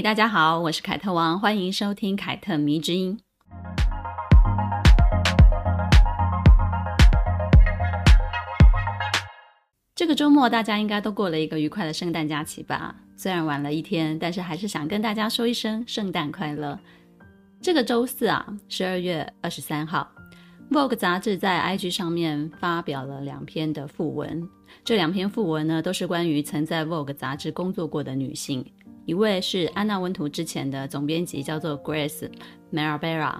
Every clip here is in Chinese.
大家好，我是凯特王，欢迎收听凯特迷之音。这个周末大家应该都过了一个愉快的圣诞假期吧？虽然晚了一天，但是还是想跟大家说一声圣诞快乐。这个周四啊，十二月二十三号，《Vogue》杂志在 IG 上面发表了两篇的訃文。这两篇訃文呢，都是关于曾在《Vogue》杂志工作过的女性。一位是安娜温图之前的总编辑，叫做 Grace Marabera；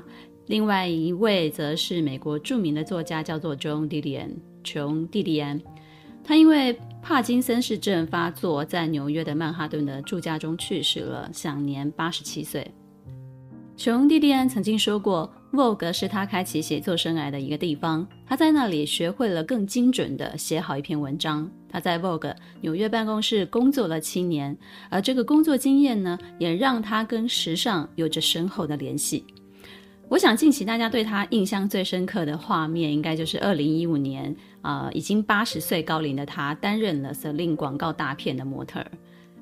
另外一位则是美国著名的作家，叫做 Joan Didion，琼·蒂蒂安。他因为帕金森氏症发作，在纽约的曼哈顿的住家中去世了，享年八十七岁。琼·蒂蒂安曾经说过，Vogue 是他开启写作生涯的一个地方。他在那里学会了更精准地写好一篇文章。他在 Vogue 纽约办公室工作了七年，而这个工作经验呢，也让他跟时尚有着深厚的联系。我想近期大家对他印象最深刻的画面，应该就是二零一五年，啊、已经八十岁高龄的他担任了 Celine 广告大片的模特儿，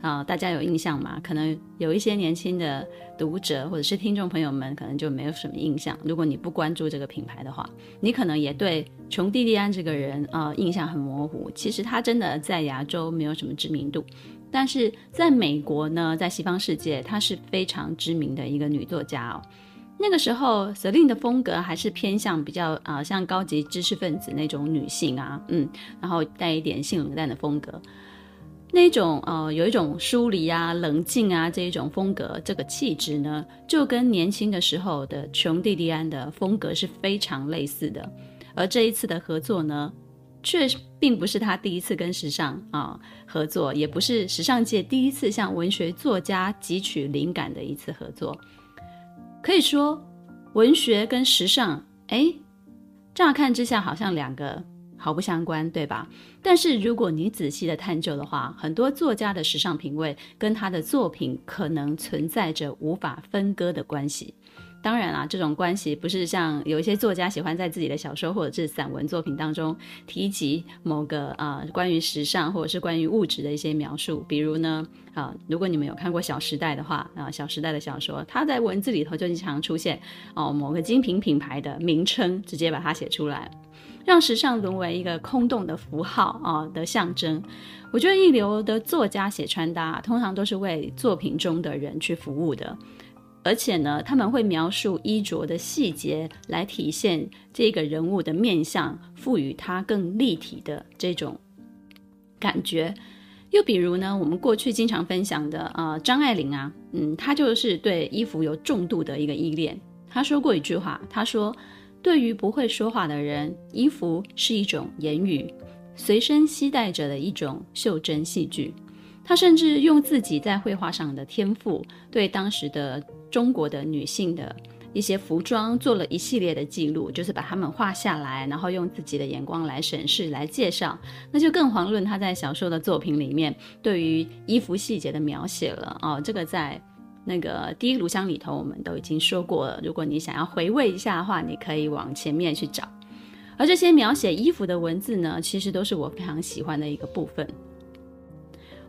啊、大家有印象吗？可能有一些年轻的读者或者是听众朋友们，可能就没有什么印象。如果你不关注这个品牌的话，你可能也对琼·蒂蒂安这个人，啊、印象很模糊。其实他真的在亚洲没有什么知名度，但是在美国呢，在西方世界，她是非常知名的一个女作家哦。那个时候，Celine 的风格还是偏向比较啊、像高级知识分子那种女性啊，嗯，然后带一点性冷淡的风格，那种呃，有一种疏离啊、冷静啊这一种风格，这个气质呢，就跟年轻的时候的琼蒂蒂安的风格是非常类似的。而这一次的合作呢，却并不是他第一次跟时尚啊、合作，也不是时尚界第一次向文学作家汲取灵感的一次合作。可以说，文学跟时尚，哎，乍看之下好像两个毫不相关，对吧？但是如果你仔细的探究的话，很多作家的时尚品味跟他的作品可能存在着无法分割的关系。当然啦，这种关系不是像有一些作家喜欢在自己的小说或者是散文作品当中提及某个啊、关于时尚或者是关于物质的一些描述。比如呢，啊，如果你们有看过《小时代》的话，啊，《小时代》的小说，它在文字里头就经常出现哦某个精品品牌的名称，直接把它写出来，让时尚沦为一个空洞的符号啊的象征。我觉得一流的作家写穿搭，通常都是为作品中的人去服务的。而且呢，他们会描述衣着的细节，来体现这个人物的面相，赋予他更立体的这种感觉。又比如呢，我们过去经常分享的，呃，张爱玲啊，嗯，她就是对衣服有重度的一个依恋。她说过一句话，她说：“对于不会说话的人，衣服是一种言语，随身携带着的一种袖珍戏剧。”她甚至用自己在绘画上的天赋，对当时的中国的女性的一些服装做了一系列的记录，就是把它们画下来，然后用自己的眼光来审视、来介绍。那就更遑论他在小说的作品里面对于衣服细节的描写了哦。这个在那个《第一炉香》里头我们都已经说过了。如果你想要回味一下的话，你可以往前面去找。而这些描写衣服的文字呢，其实都是我非常喜欢的一个部分。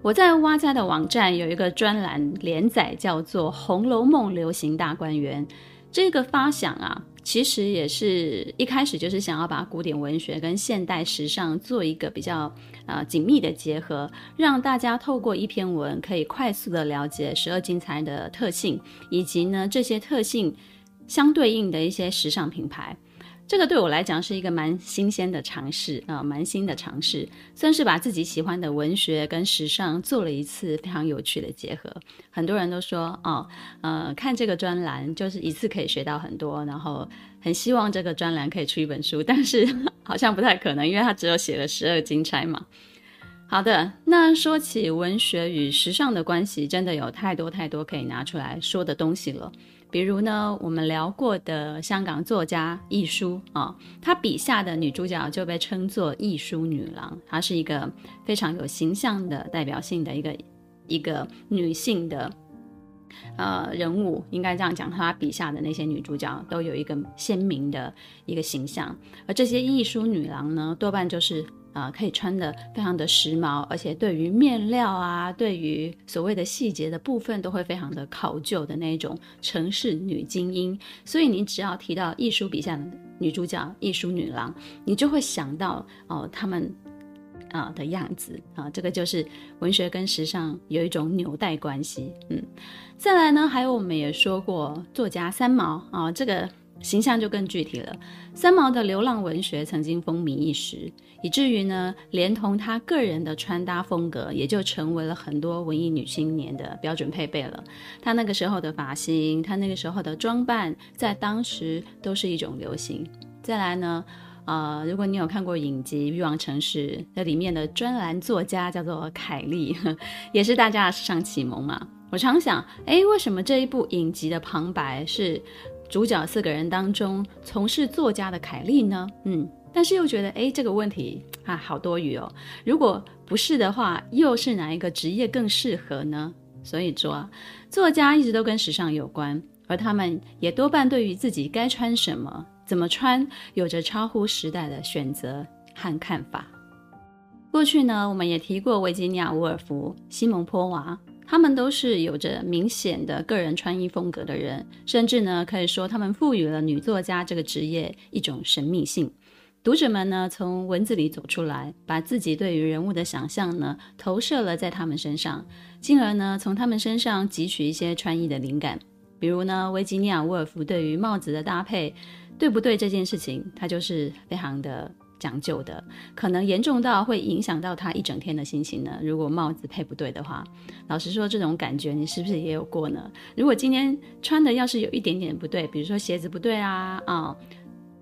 我在哇家的网站有一个专栏连载，叫做《红楼梦流行大观园》。这个发想啊，其实也是一开始就是想要把古典文学跟现代时尚做一个比较呃紧密的结合，让大家透过一篇文可以快速的了解十二金钗的特性，以及呢这些特性相对应的一些时尚品牌。这个对我来讲是一个蛮新鲜的尝试啊，蛮新的尝试，算是把自己喜欢的文学跟时尚做了一次非常有趣的结合。很多人都说，哦，呃，看这个专栏就是一次可以学到很多，然后很希望这个专栏可以出一本书，但是 好像不太可能，因为它只有写了十二金钗嘛。好的，那说起文学与时尚的关系，真的有太多太多可以拿出来说的东西了。比如呢，我们聊过的香港作家亦舒啊，她笔下的女主角就被称作亦舒女郎，她是一个非常有形象的代表性的一个一个女性的呃人物，应该这样讲，她笔下的那些女主角都有一个鲜明的一个形象，而这些亦舒女郎呢，多半就是。啊、可以穿的非常的时髦，而且对于面料啊，对于所谓的细节的部分，都会非常的考究的那种城市女精英。所以你只要提到艺术笔下的女主角艺术女郎，你就会想到哦，她们啊、的样子啊，这个就是文学跟时尚有一种纽带关系。嗯，再来呢，还有我们也说过作家三毛啊，这个。形象就更具体了。三毛的流浪文学曾经风靡一时，以至于呢，连同他个人的穿搭风格，也就成为了很多文艺女青年的标准配备了。他那个时候的发型，他那个时候的装扮，在当时都是一种流行。再来呢，呃，如果你有看过影集《欲望城市》，那里面的专栏作家叫做凯莉，也是大家的时尚启蒙嘛。我常想，哎，为什么这一部影集的旁白是？主角四个人当中，从事作家的凯莉呢？嗯，但是又觉得，哎，这个问题啊，好多余哦。如果不是的话，又是哪一个职业更适合呢？所以说，作家一直都跟时尚有关，而他们也多半对于自己该穿什么、怎么穿，有着超乎时代的选择和看法。过去呢，我们也提过维吉尼亚·伍尔夫、西蒙·波娃。他们都是有着明显的个人穿衣风格的人，甚至呢，可以说他们赋予了女作家这个职业一种神秘性。读者们呢，从文字里走出来，把自己对于人物的想象呢，投射了在他们身上，进而呢，从他们身上汲取一些穿衣的灵感。比如呢，维吉尼亚·沃尔夫对于帽子的搭配，对不对这件事情，他就是非常的。讲究的，可能严重到会影响到他一整天的心情呢。如果帽子配不对的话，老实说，这种感觉你是不是也有过呢？如果今天穿的要是有一点点不对，比如说鞋子不对啊，啊，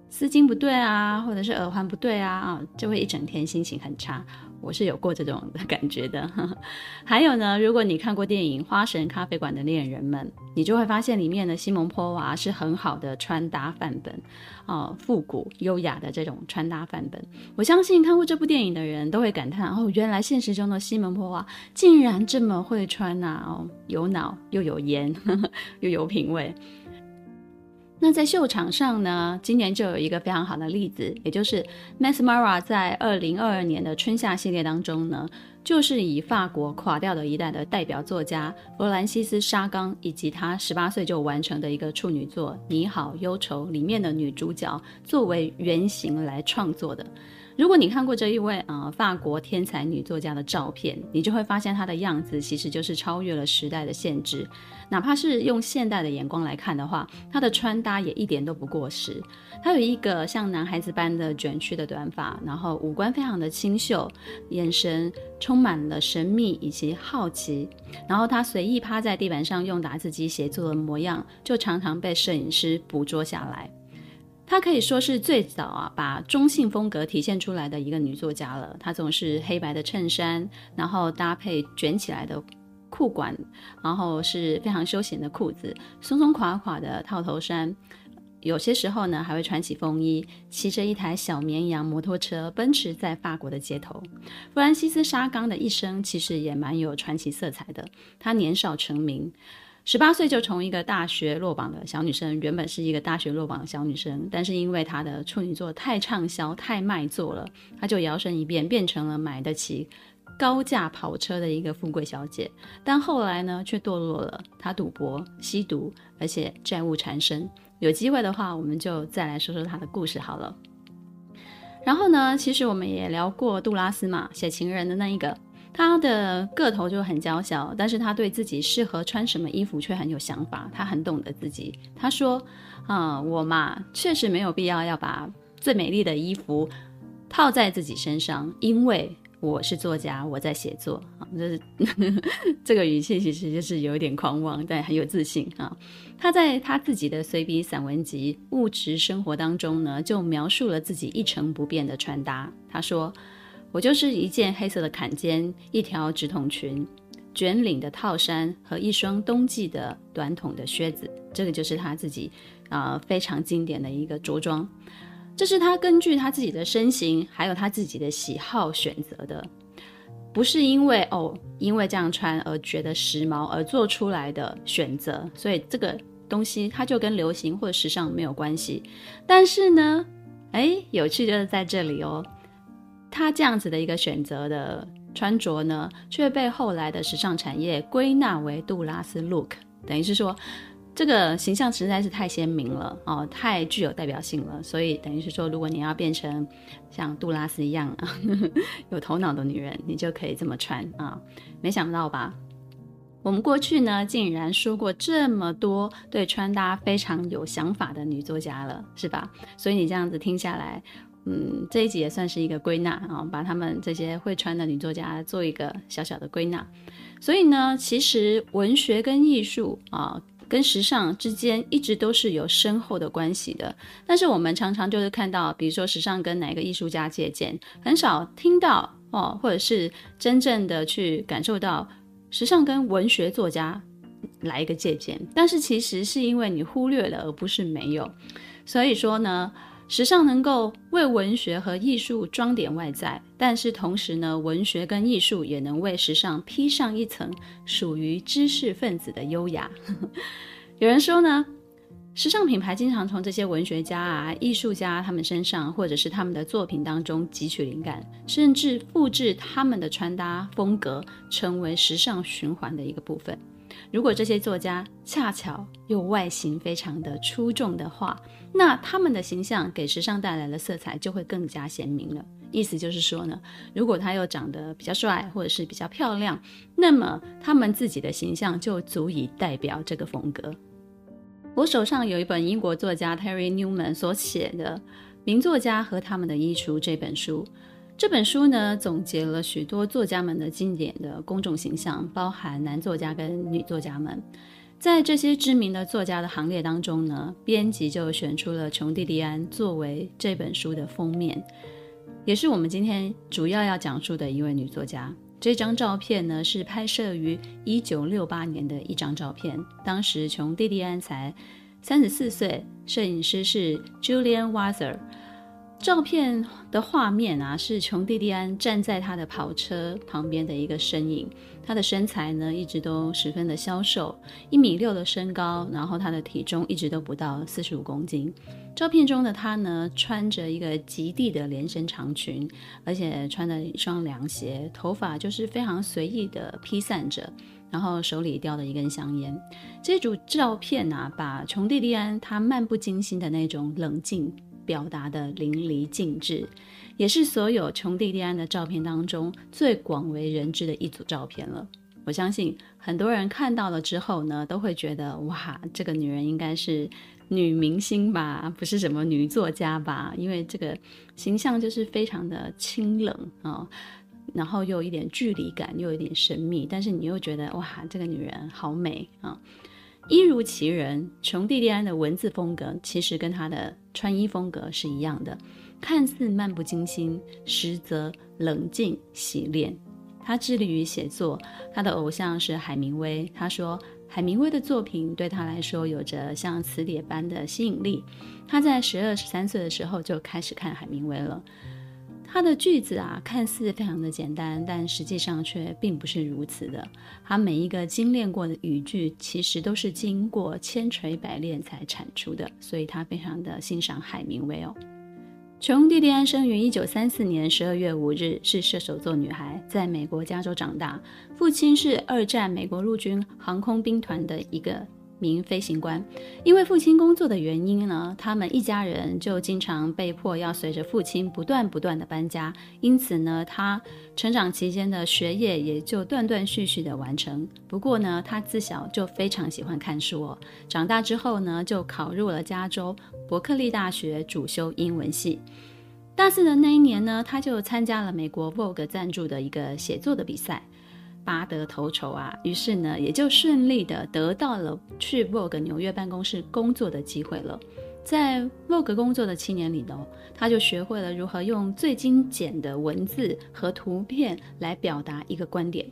丝巾不对啊，或者是耳环不对啊，啊，就会一整天心情很差。我是有过这种感觉的。还有呢，如果你看过电影《花神咖啡馆的恋人们》，你就会发现里面的西蒙波娃是很好的穿搭范本，哦，复古优雅的这种穿搭范本。我相信看过这部电影的人都会感叹：哦，原来现实中的西蒙波娃竟然这么会穿呐！哦，有脑又有颜，又有品味。那在秀场上呢，今年就有一个非常好的例子，也就是 Max Mara 在二零二二年的春夏系列当中呢，就是以法国垮掉的一代的代表作家弗兰西斯·沙冈以及他十八岁就完成的一个处女作《你好，忧愁》里面的女主角作为原型来创作的。如果你看过这一位啊、呃、法国天才女作家的照片，你就会发现她的样子其实就是超越了时代的限制。哪怕是用现代的眼光来看的话，她的穿搭也一点都不过时。她有一个像男孩子般的卷曲的短发，然后五官非常的清秀，眼神充满了神秘以及好奇。然后她随意趴在地板上用打字机写作的模样，就常常被摄影师捕捉下来。她可以说是最早啊，把中性风格体现出来的一个女作家了。她总是黑白的衬衫，然后搭配卷起来的裤管，然后是非常休闲的裤子，松松垮垮的套头衫。有些时候呢，还会穿起风衣，骑着一台小绵羊摩托车奔驰在法国的街头。弗兰西斯·沙冈的一生其实也蛮有传奇色彩的。她年少成名。十八岁就从一个大学落榜的小女生，原本是一个大学落榜的小女生，但是因为她的处女作太畅销、太卖座了，她就摇身一变，变成了买得起高价跑车的一个富贵小姐。但后来呢，却堕落了，她赌博、吸毒，而且债务缠身。有机会的话，我们就再来说说她的故事好了。然后呢，其实我们也聊过杜拉斯嘛，写情人的那一个。他的个头就很娇小，但是他对自己适合穿什么衣服却很有想法。他很懂得自己。他说：“啊、我嘛，确实没有必要要把最美丽的衣服套在自己身上，因为我是作家，我在写作。啊，就是这个语气其实就是有点狂妄，但很有自信啊。他在他自己的随笔散文集《物质生活》当中呢，就描述了自己一成不变的穿搭。他说。”我就是一件黑色的坎肩，一条直筒裙，卷领的套衫和一双冬季的短筒的靴子，这个就是他自己啊、呃、非常经典的一个着装。这是他根据他自己的身形还有他自己的喜好选择的，不是因为哦因为这样穿而觉得时髦而做出来的选择，所以这个东西它就跟流行或者时尚没有关系。但是呢，哎，有趣就是在这里哦，他这样子的一个选择的。穿着呢，却被后来的时尚产业归纳为杜拉斯 look，等于是说，这个形象实在是太鲜明了哦，太具有代表性了，所以等于是说，如果你要变成像杜拉斯一样啊，有头脑的女人，你就可以这么穿啊。没想到吧？我们过去呢，竟然说过这么多对穿搭非常有想法的女作家了，是吧？所以你这样子听下来。嗯，这一集也算是一个归纳啊，把他们这些会穿的女作家做一个小小的归纳。所以呢，其实文学跟艺术啊，跟时尚之间一直都是有深厚的关系的。但是我们常常就是看到，比如说时尚跟哪个艺术家借鉴，很少听到哦，或者是真正的去感受到时尚跟文学作家来一个借鉴。但是其实是因为你忽略了，而不是没有。所以说呢。时尚能够为文学和艺术装点外在，但是同时呢，文学跟艺术也能为时尚披上一层属于知识分子的优雅。有人说呢，时尚品牌经常从这些文学家啊、艺术家他们身上，或者是他们的作品当中汲取灵感，甚至复制他们的穿搭风格，成为时尚循环的一个部分。如果这些作家恰巧又外形非常的出众的话，那他们的形象给时尚带来的色彩就会更加鲜明了。意思就是说呢，如果他又长得比较帅或者是比较漂亮，那么他们自己的形象就足以代表这个风格。我手上有一本英国作家 Terry Newman 所写的《名作家和他们的衣橱》这本书。这本书呢，总结了许多作家们的经典的公众形象，包含男作家跟女作家们。在这些知名的作家的行列当中呢，编辑就选出了琼蒂迪安作为这本书的封面，也是我们今天主要要讲述的一位女作家。这张照片呢，是拍摄于一九六八年的一张照片，当时琼蒂迪安才三十四岁，摄影师是 Julian Wather。照片的画面啊，是琼蒂蒂安站在他的跑车旁边的一个身影。他的身材呢，一直都十分的消瘦，一米六的身高，然后他的体重一直都不到四十五公斤。照片中的他呢，穿着一个极地的连身长裙，而且穿着一双凉鞋，头发就是非常随意的披散着，然后手里叼着一根香烟。这组照片啊，把琼蒂蒂安他漫不经心的那种冷静。表达的淋漓尽致，也是所有琼蒂蒂安的照片当中最广为人知的一组照片了。我相信很多人看到了之后呢，都会觉得哇，这个女人应该是女明星吧，不是什么女作家吧？因为这个形象就是非常的清冷啊、然后又有一点距离感，又有一点神秘，但是你又觉得哇，这个女人好美啊！一如其人，琼蒂蒂安的文字风格其实跟她的穿衣风格是一样的，看似漫不经心，实则冷静洗练。她致力于写作，她的偶像是海明威。她说，海明威的作品对她来说有着像磁铁般的吸引力。她在十二、十三岁的时候就开始看海明威了。他的句子啊，看似非常的简单，但实际上却并不是如此的。他每一个精炼过的语句，其实都是经过千锤百炼才产出的，所以他非常的欣赏海明威哦。琼蒂蒂安生于一九三四年十二月五日，是射手座女孩，在美国加州长大，父亲是二战美国陆军航空兵团的一个。名飞行官，因为父亲工作的原因呢，他们一家人就经常被迫要随着父亲不断不断的搬家，因此呢，他成长期间的学业也就断断续续的完成。不过呢，他自小就非常喜欢看书哦。长大之后呢，就考入了加州伯克利大学，主修英文系。大四的那一年呢，他就参加了美国 Vogue 赞助的一个写作的比赛。拔得头筹啊，于是呢，也就顺利的得到了去 Vogue 纽约办公室工作的机会了。在 Vogue 工作的七年里头，他就学会了如何用最精简的文字和图片来表达一个观点。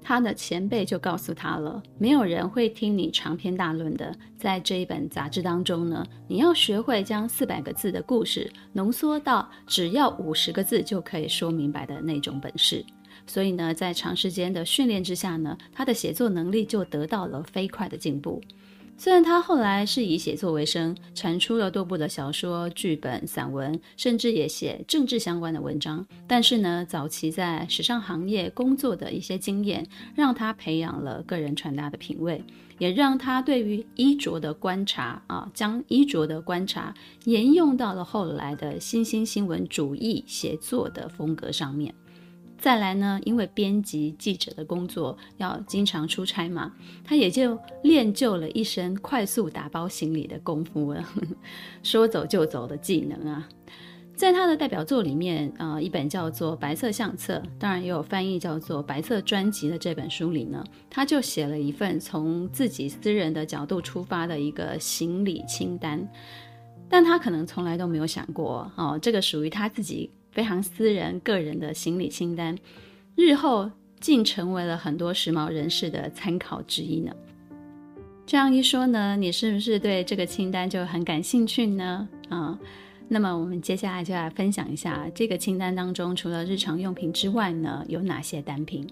他的前辈就告诉他了，没有人会听你长篇大论的。在这一本杂志当中呢，你要学会将四百个字的故事浓缩到只要五十个字就可以说明白的那种本事。所以呢，在长时间的训练之下呢，他的写作能力就得到了飞快的进步。虽然他后来是以写作为生，产出了多部的小说、剧本、散文，甚至也写政治相关的文章，但是呢，早期在时尚行业工作的一些经验，让他培养了个人传达的品味，也让他对于衣着的观察啊，将衣着的观察沿用到了后来的新兴新闻主义写作的风格上面。再来呢，因为编辑记者的工作要经常出差嘛，他也就练就了一身快速打包行李的功夫了，说走就走的技能啊。在他的代表作里面，呃，一本叫做《白色相册》，当然也有翻译叫做《白色专辑》的这本书里呢，他就写了一份从自己私人的角度出发的一个行李清单，但他可能从来都没有想过，哦，这个属于他自己。非常私人、个人的行李清单，日后竟成为了很多时髦人士的参考之一呢。这样一说呢，你是不是对这个清单就很感兴趣呢？啊，那么我们接下来就来分享一下这个清单当中，除了日常用品之外呢，有哪些单品？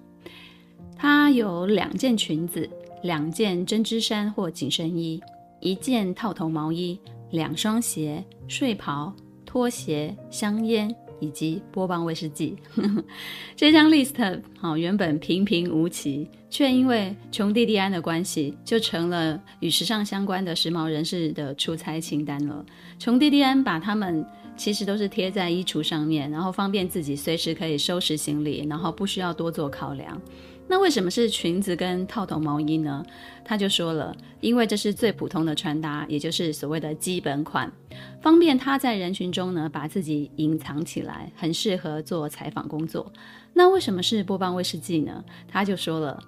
它有两件裙子、两件针织衫或紧身衣、一件套头毛衣、两双鞋、睡袍、拖鞋、香烟。以及波旁威士忌，这张 list 好，原本平平无奇，却因为琼蒂蒂安的关系，就成了与时尚相关的时髦人士的出差清单了。琼蒂蒂安把他们其实都是贴在衣橱上面，然后方便自己随时可以收拾行李，然后不需要多做考量。那为什么是裙子跟套头毛衣呢？他就说了，因为这是最普通的穿搭，也就是所谓的基本款，方便他在人群中呢把自己隐藏起来，很适合做采访工作。那为什么是波邦威士忌呢？他就说了。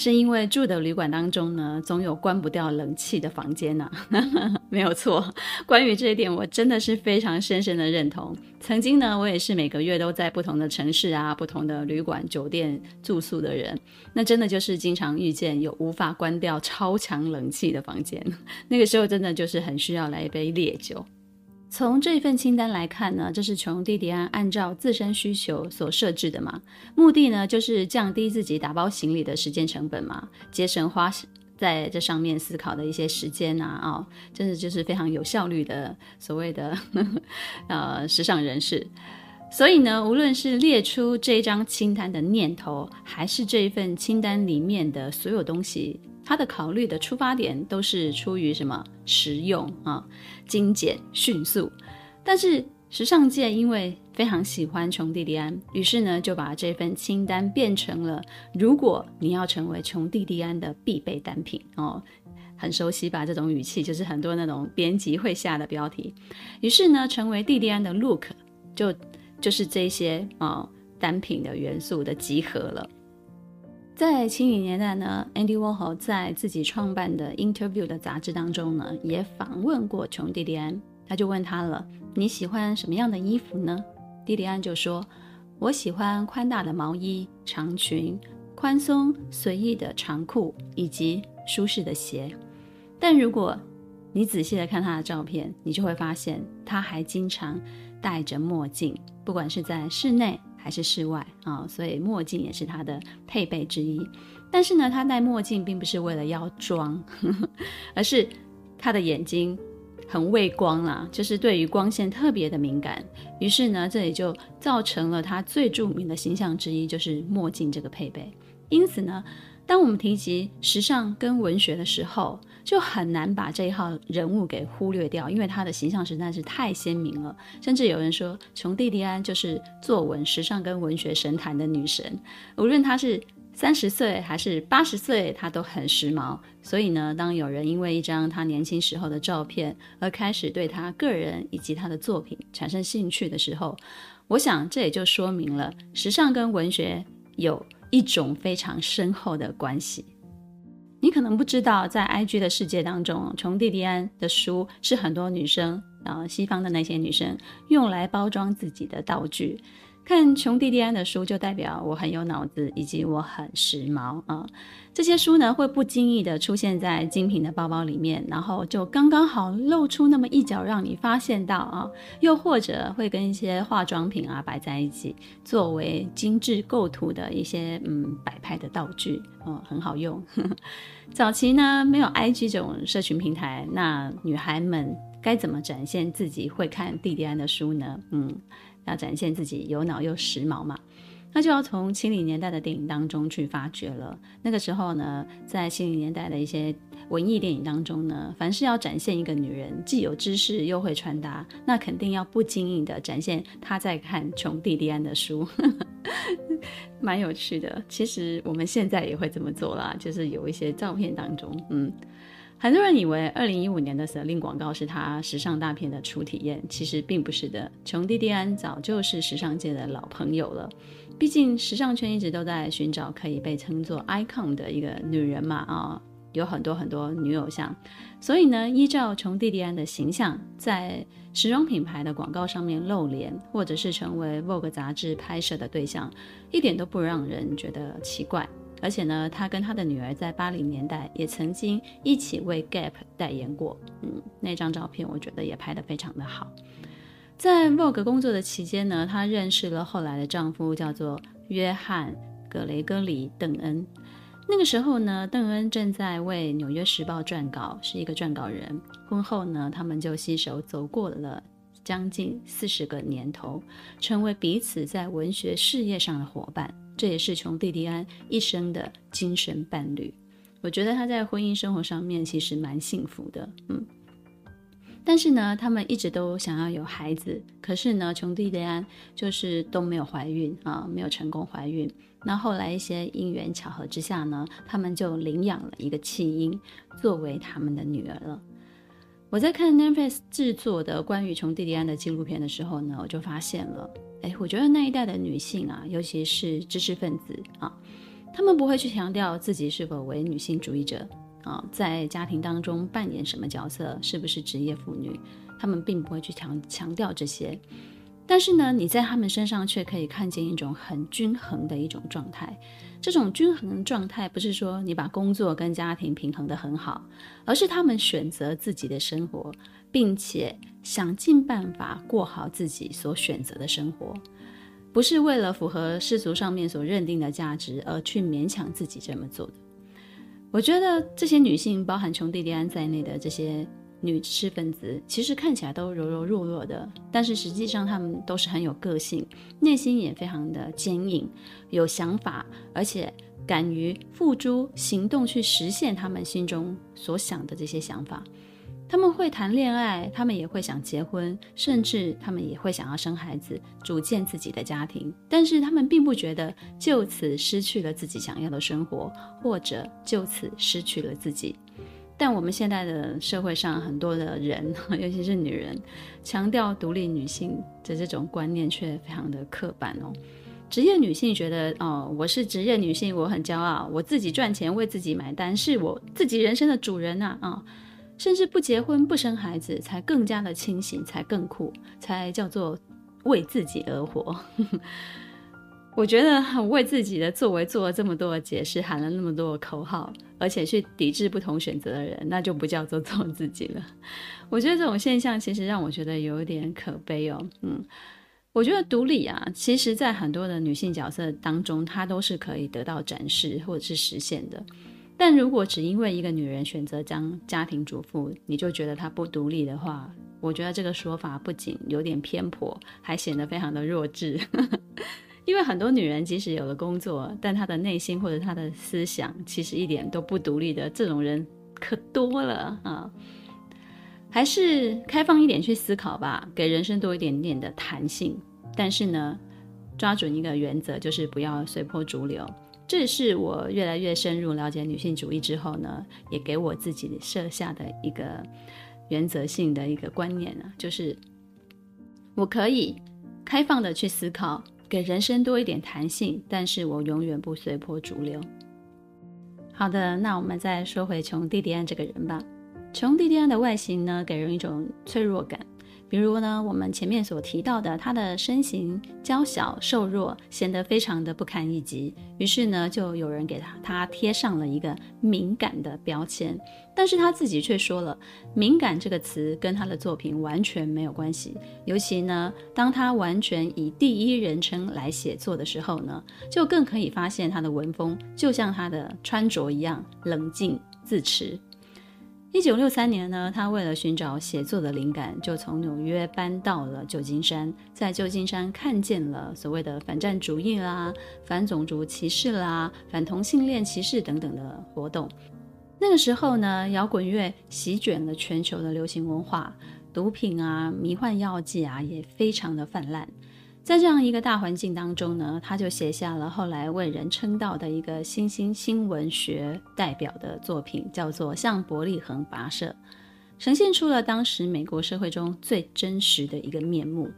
是因为住的旅馆当中呢，总有关不掉冷气的房间呐、啊，没有错。关于这一点，我真的是非常深深的认同。曾经呢，我也是每个月都在不同的城市啊、不同的旅馆、酒店住宿的人，那真的就是经常遇见有无法关掉超强冷气的房间，那个时候真的就是很需要来一杯烈酒。从这份清单来看呢，这是琼蒂蒂安按照自身需求所设置的嘛，目的呢就是降低自己打包行李的时间成本嘛，节省花在这上面思考的一些时间啊，哦，真的就是非常有效率的所谓的 呃时尚人士。所以呢，无论是列出这张清单的念头，还是这一份清单里面的所有东西。他的考虑的出发点都是出于什么？实用啊，精简、迅速。但是时尚界因为非常喜欢琼蒂蒂安，于是呢就把这份清单变成了：如果你要成为琼蒂蒂安的必备单品哦，很熟悉吧？这种语气就是很多那种编辑会下的标题。于是呢，成为蒂蒂安的 look 就就是这些啊、哦、单品的元素的集合了。在七零年代呢，Andy Warhol 在自己创办的《Interview》的杂志当中呢，也访问过琼蒂蒂安。他就问他了：“你喜欢什么样的衣服呢？”蒂蒂安就说：“我喜欢宽大的毛衣、长裙、宽松随意的长裤以及舒适的鞋。但如果你仔细的看他的照片，你就会发现他还经常戴着墨镜，不管是在室内。”还是室外啊，所以墨镜也是他的配备之一。但是呢，他戴墨镜并不是为了要装，呵 呵而是他的眼睛很畏光啦，就是对于光线特别的敏感。于是呢，这也就造成了他最著名的形象之一，就是墨镜这个配备。因此呢，当我们提及时尚跟文学的时候，就很难把这一号人物给忽略掉，因为他的形象实在是太鲜明了。甚至有人说，琼蒂蒂安就是作文、时尚跟文学神坛的女神。无论她是三十岁还是八十岁，她都很时髦。所以呢，当有人因为一张她年轻时候的照片而开始对她个人以及她的作品产生兴趣的时候，我想这也就说明了时尚跟文学有一种非常深厚的关系。你可能不知道，在 IG 的世界当中，琼蒂迪安的书是很多女生啊，西方的那些女生用来包装自己的道具。看琼蒂蒂安的书，就代表我很有脑子，以及我很时髦啊。这些书呢，会不经意的出现在精品的包包里面，然后就刚刚好露出那么一角，让你发现到啊。又或者会跟一些化妆品啊摆在一起，作为精致构图的一些嗯摆拍的道具，嗯，很好用。早期呢，没有 IG 这种社群平台，那女孩们该怎么展现自己会看蒂蒂安的书呢？嗯。要展现自己有脑又时髦嘛，那就要从七零年代的电影当中去发掘了。那个时候呢，在七零年代的一些文艺电影当中呢，凡是要展现一个女人既有知识又会穿搭，那肯定要不经意的展现她在看琼蒂蒂安的书，蛮有趣的。其实我们现在也会这么做啦，就是有一些照片当中，嗯。很多人以为二零一五年的 Celine 广告是他时尚大片的初体验，其实并不是的。琼蒂蒂安早就是时尚界的老朋友了，毕竟时尚圈一直都在寻找可以被称作 icon 的一个女人嘛，啊、有很多很多女偶像，所以呢，依照琼蒂蒂安的形象，在时装品牌的广告上面露脸，或者是成为 Vogue 杂志拍摄的对象，一点都不让人觉得奇怪。而且呢，他跟他的女儿在八零年代也曾经一起为 Gap 代言过。嗯，那张照片我觉得也拍得非常的好。在 Vogue 工作的期间呢，她认识了后来的丈夫，叫做约翰·格雷戈里·邓恩。那个时候呢，邓恩正在为《纽约时报》撰稿，是一个撰稿人。婚后呢，他们就携手走过了将近四十个年头，成为彼此在文学事业上的伙伴。这也是琼蒂迪安一生的精神伴侣。我觉得他在婚姻生活上面其实蛮幸福的，嗯。但是呢，他们一直都想要有孩子，可是呢，琼蒂蒂安就是都没有怀孕啊，没有成功怀孕。那后来一些因缘巧合之下呢，他们就领养了一个弃婴，作为他们的女儿了。我在看 Netflix 制作的关于琼蒂迪安的纪录片的时候呢，我就发现了。哎，我觉得那一代的女性啊，尤其是知识分子啊，她们不会去强调自己是否为女性主义者啊，在家庭当中扮演什么角色，是不是职业妇女，她们并不会去强强调这些。但是呢，你在她们身上却可以看见一种很均衡的一种状态。这种均衡状态不是说你把工作跟家庭平衡得很好，而是她们选择自己的生活。并且想尽办法过好自己所选择的生活，不是为了符合世俗上面所认定的价值而去勉强自己这么做的。我觉得这些女性，包含琼蒂蒂安在内的这些女知识分子，其实看起来都柔柔弱弱的，但是实际上她们都是很有个性，内心也非常的坚硬，有想法，而且敢于付诸行动去实现她们心中所想的这些想法。他们会谈恋爱，他们也会想结婚，甚至他们也会想要生孩子，组建自己的家庭。但是他们并不觉得就此失去了自己想要的生活，或者就此失去了自己。但我们现在的社会上很多的人，尤其是女人，强调独立女性的这种观念却非常的刻板哦。职业女性觉得哦，我是职业女性，我很骄傲，我自己赚钱为自己买单，是我自己人生的主人呐啊。甚至不结婚不生孩子才更加的清醒，才更酷，才叫做为自己而活。我觉得为自己的作为做了这么多的解释，喊了那么多的口号，而且去抵制不同选择的人，那就不叫做做自己了。我觉得这种现象其实让我觉得有一点可悲哦。嗯，我觉得独立啊，其实在很多的女性角色当中，她都是可以得到展示或者是实现的。但如果只因为一个女人选择当家庭主妇，你就觉得她不独立的话，我觉得这个说法不仅有点偏颇，还显得非常的弱智。因为很多女人即使有了工作，但她的内心或者她的思想其实一点都不独立的，这种人可多了啊。还是开放一点去思考吧，给人生多一点点的弹性。但是呢，抓准一个原则，就是不要随波逐流。这是我越来越深入了解女性主义之后呢，也给我自己设下的一个原则性的一个观念呢，就是我可以开放的去思考，给人生多一点弹性，但是我永远不随波逐流。好的，那我们再说回琼蒂蒂安这个人吧。琼蒂蒂安的外形呢，给人一种脆弱感。比如呢，我们前面所提到的，他的身形娇小瘦弱，显得非常的不堪一击。于是呢，就有人给他他贴上了一个敏感的标签。但是他自己却说了，敏感这个词跟他的作品完全没有关系。尤其呢，当他完全以第一人称来写作的时候呢，就更可以发现他的文风就像他的穿着一样冷静自持。一九六三年呢，他为了寻找写作的灵感，就从纽约搬到了旧金山。在旧金山看见了所谓的反战主义啦、反种族歧视啦、反同性恋歧视等等的活动。那个时候呢，摇滚乐席卷了全球的流行文化，毒品啊、迷幻药剂啊也非常的泛滥。在这样一个大环境当中呢，他就写下了后来为人称道的一个新兴新闻学代表的作品，叫做《向伯利恒跋涉》，呈现出了当时美国社会中最真实的一个面目。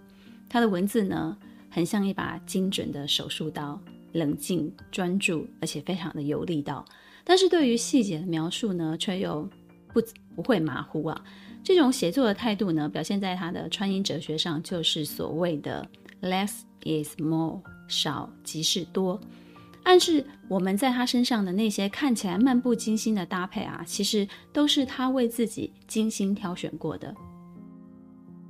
他的文字呢，很像一把精准的手术刀，冷静专注，而且非常的有力道。但是对于细节的描述呢，却又不不会马虎啊。这种写作的态度呢，表现在他的穿衣哲学上，就是所谓的。Less is more，少即是多，暗示我们在他身上的那些看起来漫不经心的搭配啊，其实都是他为自己精心挑选过的。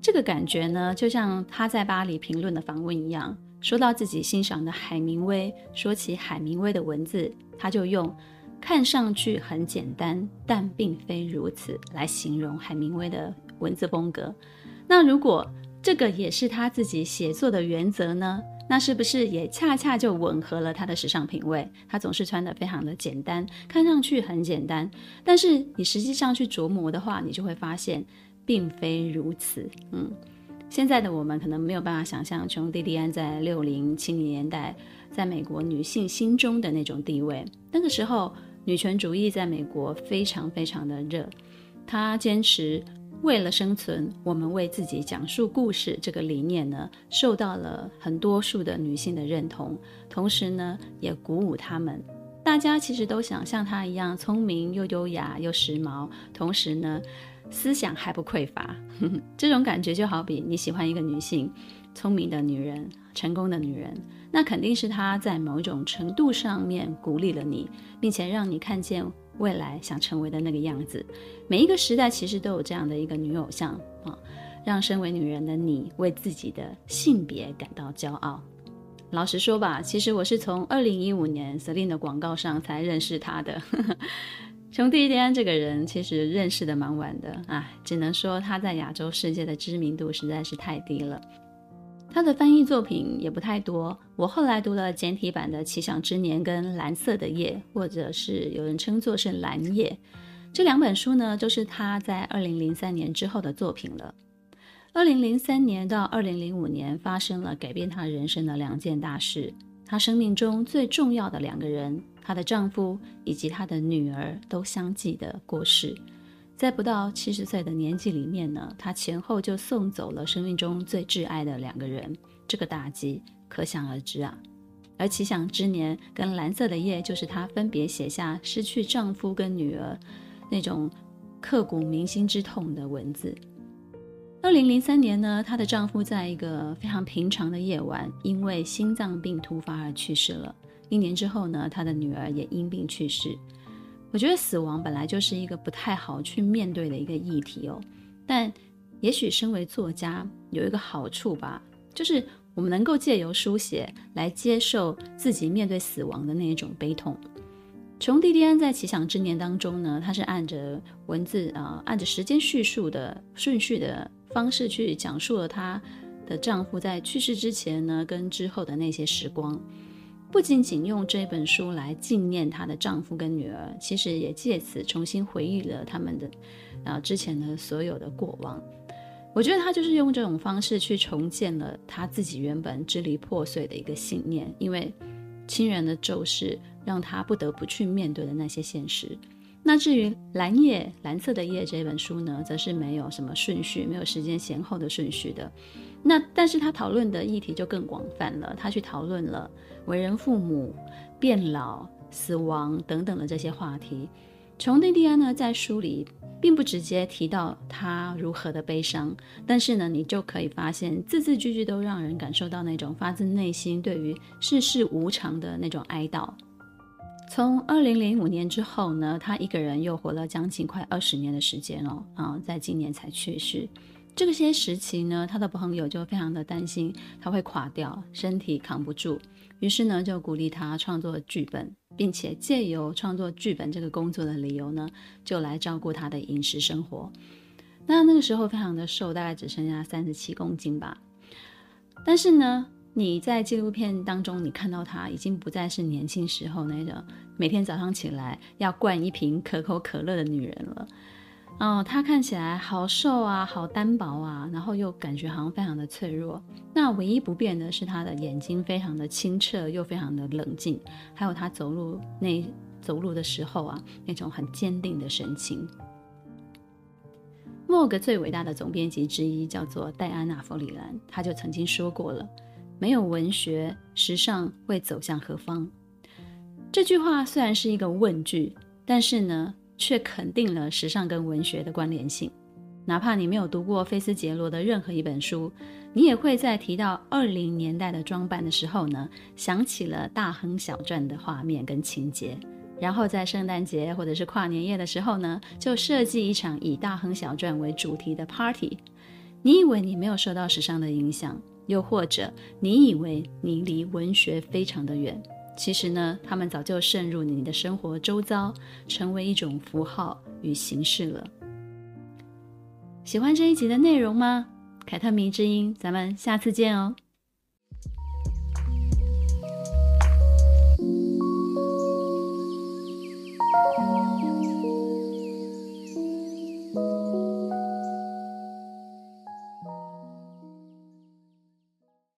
这个感觉呢，就像他在巴黎评论的访问一样，说到自己欣赏的海明威，说起海明威的文字，他就用看上去很简单，但并非如此来形容海明威的文字风格。那如果这个也是他自己写作的原则呢？那是不是也恰恰就吻合了他的时尚品味？他总是穿得非常的简单，看上去很简单，但是你实际上去琢磨的话，你就会发现并非如此。嗯，现在的我们可能没有办法想象琼蒂蒂安在六零七零年代在美国女性心中的那种地位。那个时候，女权主义在美国非常非常的热，她坚持。为了生存，我们为自己讲述故事。这个理念呢，受到了很多数的女性的认同，同时呢，也鼓舞她们。大家其实都想像她一样聪明又优雅又时髦，同时呢，思想还不匮乏。这种感觉就好比你喜欢一个女性，聪明的女人，成功的女人，那肯定是她在某种程度上面鼓励了你，并且让你看见。未来想成为的那个样子，每一个时代其实都有这样的一个女偶像啊，让身为女人的你为自己的性别感到骄傲。老实说吧，其实我是从二零一五年 Celine 的广告上才认识她的。从第一天这个人其实认识的蛮晚的啊，只能说她在亚洲世界的知名度实在是太低了。他的翻译作品也不太多。我后来读了简体版的《奇想之年》跟《蓝色的夜》，或者是有人称作是《蓝夜》，这两本书呢，都是他在二零零三年之后的作品了。二零零三年到二零零五年发生了改变他人生的两件大事，他生命中最重要的两个人，她的丈夫以及她的女儿都相继的过世。在不到七十岁的年纪里面呢，他前后就送走了生命中最挚爱的两个人，这个打击可想而知啊。而《奇想之年》跟《蓝色的夜》就是他分别写下失去丈夫跟女儿那种刻骨铭心之痛的文字。二零零三年呢，她的丈夫在一个非常平常的夜晚，因为心脏病突发而去世了。一年之后呢，她的女儿也因病去世。我觉得死亡本来就是一个不太好去面对的一个议题哦，但也许身为作家有一个好处吧，就是我们能够借由书写来接受自己面对死亡的那一种悲痛。琼蒂蒂安在《奇想之年》当中呢，她是按着文字啊、按着时间叙述的顺序的方式去讲述了她的丈夫在去世之前呢跟之后的那些时光。不仅仅用这本书来纪念她的丈夫跟女儿，其实也借此重新回忆了他们的，啊之前的所有的过往。我觉得她就是用这种方式去重建了她自己原本支离破碎的一个信念，因为亲人的骤逝让她不得不去面对的那些现实。那至于《蓝夜》蓝色的夜这本书呢，则是没有什么顺序，没有时间先后的顺序的。那但是他讨论的议题就更广泛了，他去讨论了为人父母、变老、死亡等等的这些话题。琼蒂蒂安呢，在书里并不直接提到他如何的悲伤，但是呢，你就可以发现字字句句都让人感受到那种发自内心对于世事无常的那种哀悼。从二零零五年之后呢，他一个人又活了将近快二十年的时间哦，啊，在今年才去世。这个些时期呢，他的朋友就非常的担心他会垮掉，身体扛不住，于是呢，就鼓励他创作剧本，并且借由创作剧本这个工作的理由呢，就来照顾他的饮食生活。那那个时候非常的瘦，大概只剩下三十七公斤吧。但是呢，你在纪录片当中，你看到他已经不再是年轻时候那个每天早上起来要灌一瓶可口可乐的女人了。哦，他看起来好瘦啊，好单薄啊，然后又感觉好像非常的脆弱。那唯一不变的是他的眼睛非常的清澈，又非常的冷静，还有他走路那走路的时候啊，那种很坚定的神情。Vogue 最伟大的总编辑之一叫做戴安娜·弗里兰，他就曾经说过了：“没有文学，时尚会走向何方？”这句话虽然是一个问句，但是呢。却肯定了时尚跟文学的关联性。哪怕你没有读过菲斯杰罗的任何一本书，你也会在提到二零年代的装扮的时候呢，想起了大亨小传的画面跟情节。然后在圣诞节或者是跨年夜的时候呢，就设计一场以大亨小传为主题的 party。你以为你没有受到时尚的影响，又或者你以为你离文学非常的远。其实呢他们早就渗入你的生活周遭成为一种符号与形式了。喜欢这一集的内容吗？凯特迷之音咱们下次见哦。